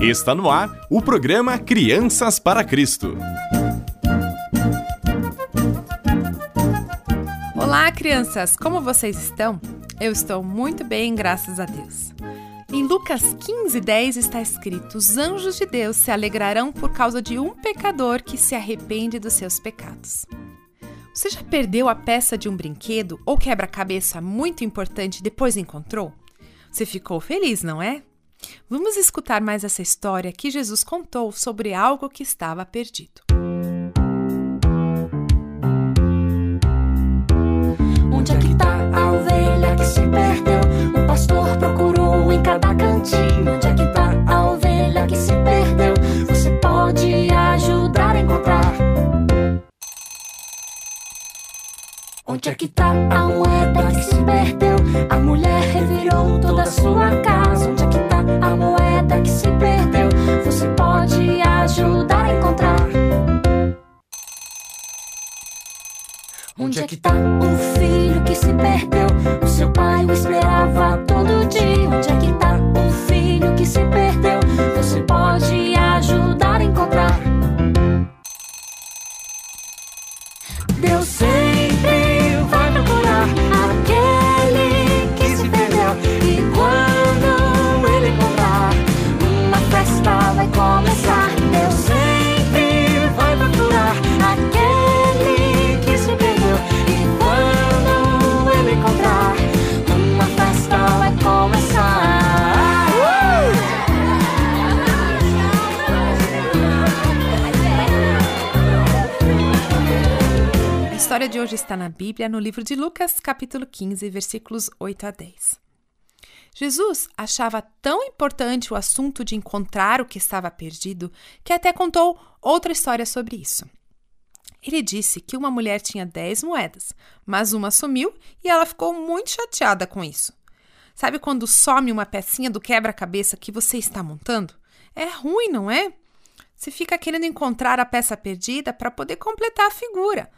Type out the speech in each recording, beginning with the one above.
Está no ar o programa Crianças para Cristo. Olá, crianças! Como vocês estão? Eu estou muito bem, graças a Deus. Em Lucas 15, 10 está escrito: Os anjos de Deus se alegrarão por causa de um pecador que se arrepende dos seus pecados. Você já perdeu a peça de um brinquedo ou quebra-cabeça muito importante e depois encontrou? Você ficou feliz, não é? Vamos escutar mais essa história que Jesus contou sobre algo que estava perdido. Onde é que tá a ovelha que se perdeu? O pastor procurou em cada cantinho. Onde é que tá a ovelha que se perdeu? Você pode ajudar a encontrar. Onde é que tá a moeda que se perdeu? A mulher revirou toda a sua casa. Onde é que a moeda que se perdeu? Você pode ajudar a encontrar. Onde é que tá o filho que se perdeu? O seu pai o esperava todo dia. Onde é que tá De hoje está na Bíblia, no livro de Lucas, capítulo 15, versículos 8 a 10. Jesus achava tão importante o assunto de encontrar o que estava perdido que até contou outra história sobre isso. Ele disse que uma mulher tinha 10 moedas, mas uma sumiu e ela ficou muito chateada com isso. Sabe quando some uma pecinha do quebra-cabeça que você está montando? É ruim, não é? Você fica querendo encontrar a peça perdida para poder completar a figura.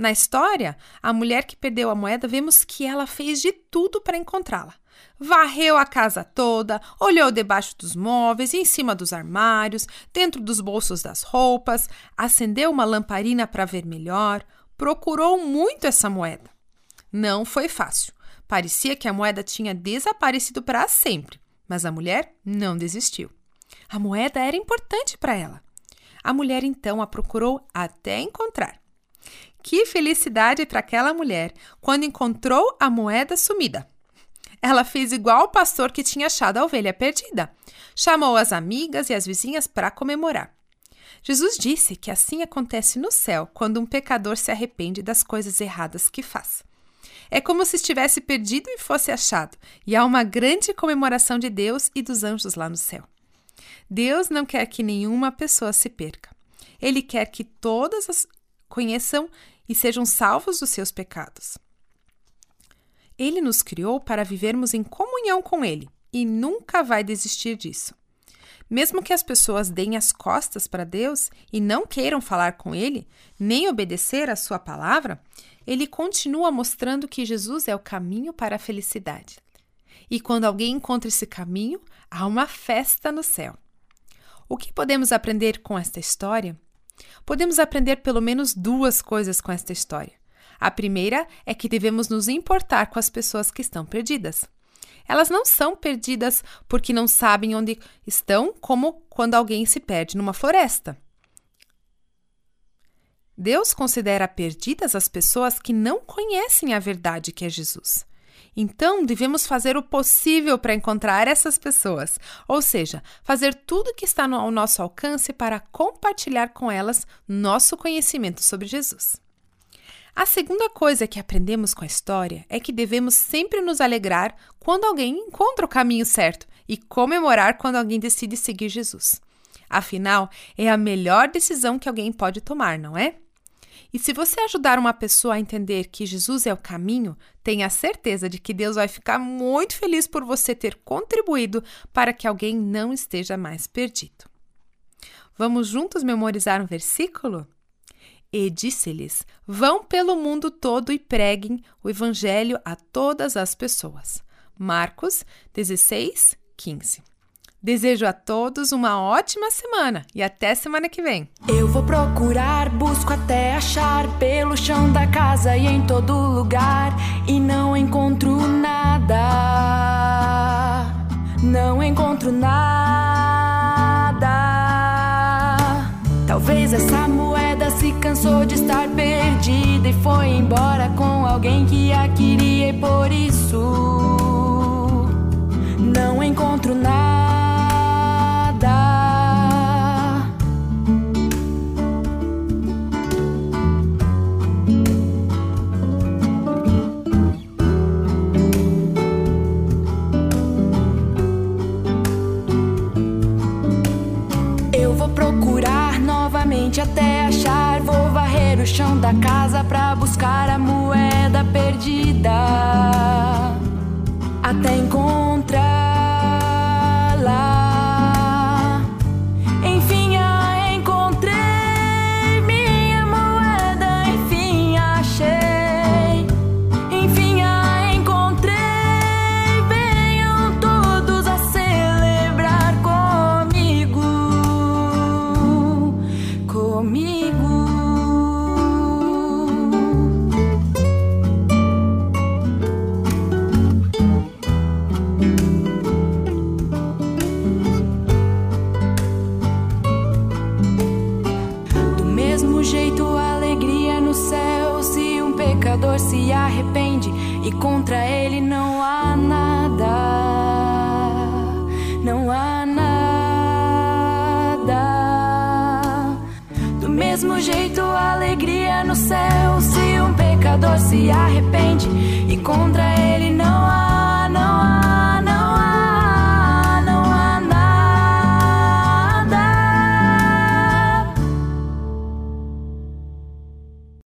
Na história, a mulher que perdeu a moeda, vemos que ela fez de tudo para encontrá-la. Varreu a casa toda, olhou debaixo dos móveis, em cima dos armários, dentro dos bolsos das roupas, acendeu uma lamparina para ver melhor, procurou muito essa moeda. Não foi fácil. Parecia que a moeda tinha desaparecido para sempre, mas a mulher não desistiu. A moeda era importante para ela. A mulher então a procurou até encontrar. Que felicidade para aquela mulher quando encontrou a moeda sumida. Ela fez igual o pastor que tinha achado a ovelha perdida. Chamou as amigas e as vizinhas para comemorar. Jesus disse que assim acontece no céu quando um pecador se arrepende das coisas erradas que faz. É como se estivesse perdido e fosse achado, e há uma grande comemoração de Deus e dos anjos lá no céu. Deus não quer que nenhuma pessoa se perca. Ele quer que todas as conheçam e sejam salvos dos seus pecados. Ele nos criou para vivermos em comunhão com Ele e nunca vai desistir disso. Mesmo que as pessoas deem as costas para Deus e não queiram falar com Ele, nem obedecer à Sua palavra, Ele continua mostrando que Jesus é o caminho para a felicidade. E quando alguém encontra esse caminho, há uma festa no céu. O que podemos aprender com esta história? Podemos aprender pelo menos duas coisas com esta história. A primeira é que devemos nos importar com as pessoas que estão perdidas. Elas não são perdidas porque não sabem onde estão, como quando alguém se perde numa floresta. Deus considera perdidas as pessoas que não conhecem a verdade que é Jesus. Então, devemos fazer o possível para encontrar essas pessoas, ou seja, fazer tudo que está ao nosso alcance para compartilhar com elas nosso conhecimento sobre Jesus. A segunda coisa que aprendemos com a história é que devemos sempre nos alegrar quando alguém encontra o caminho certo e comemorar quando alguém decide seguir Jesus. Afinal, é a melhor decisão que alguém pode tomar, não é? E se você ajudar uma pessoa a entender que Jesus é o caminho, tenha certeza de que Deus vai ficar muito feliz por você ter contribuído para que alguém não esteja mais perdido. Vamos juntos memorizar um versículo? E disse-lhes: Vão pelo mundo todo e preguem o evangelho a todas as pessoas. Marcos 16, 15. Desejo a todos uma ótima semana e até semana que vem. Eu vou procurar, busco até achar pelo chão da casa e em todo lugar e não encontro nada. Não encontro nada. Talvez essa moeda se cansou de estar perdida e foi embora com alguém que a queria e por isso não encontro nada. Até achar. Vou varrer o chão da casa pra buscar a moeda perdida. Até encontrar. Contra ele não há nada, não há nada. Do mesmo jeito, alegria no céu. Se um pecador se arrepende e contra ele